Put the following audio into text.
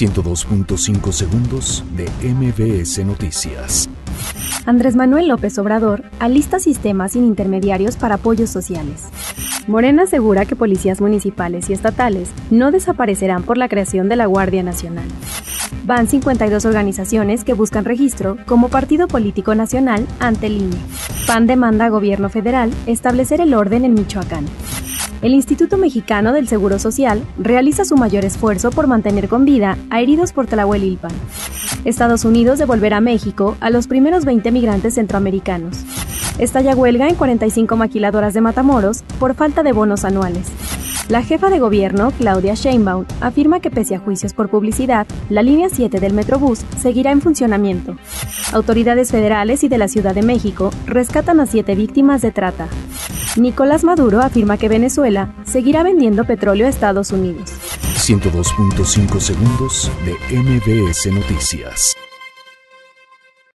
102.5 segundos de MBS Noticias. Andrés Manuel López Obrador alista sistemas sin intermediarios para apoyos sociales. Morena asegura que policías municipales y estatales no desaparecerán por la creación de la Guardia Nacional. Van 52 organizaciones que buscan registro como partido político nacional ante el INE. PAN demanda a gobierno federal establecer el orden en Michoacán. El Instituto Mexicano del Seguro Social realiza su mayor esfuerzo por mantener con vida a heridos por Tlahuelilpan. Estados Unidos devolverá a México a los primeros 20 migrantes centroamericanos. Estalla huelga en 45 maquiladoras de Matamoros por falta de bonos anuales. La jefa de gobierno, Claudia Sheinbaum, afirma que pese a juicios por publicidad, la línea 7 del Metrobús seguirá en funcionamiento. Autoridades federales y de la Ciudad de México rescatan a siete víctimas de trata. Nicolás Maduro afirma que Venezuela seguirá vendiendo petróleo a Estados Unidos. 102.5 segundos de MBS Noticias.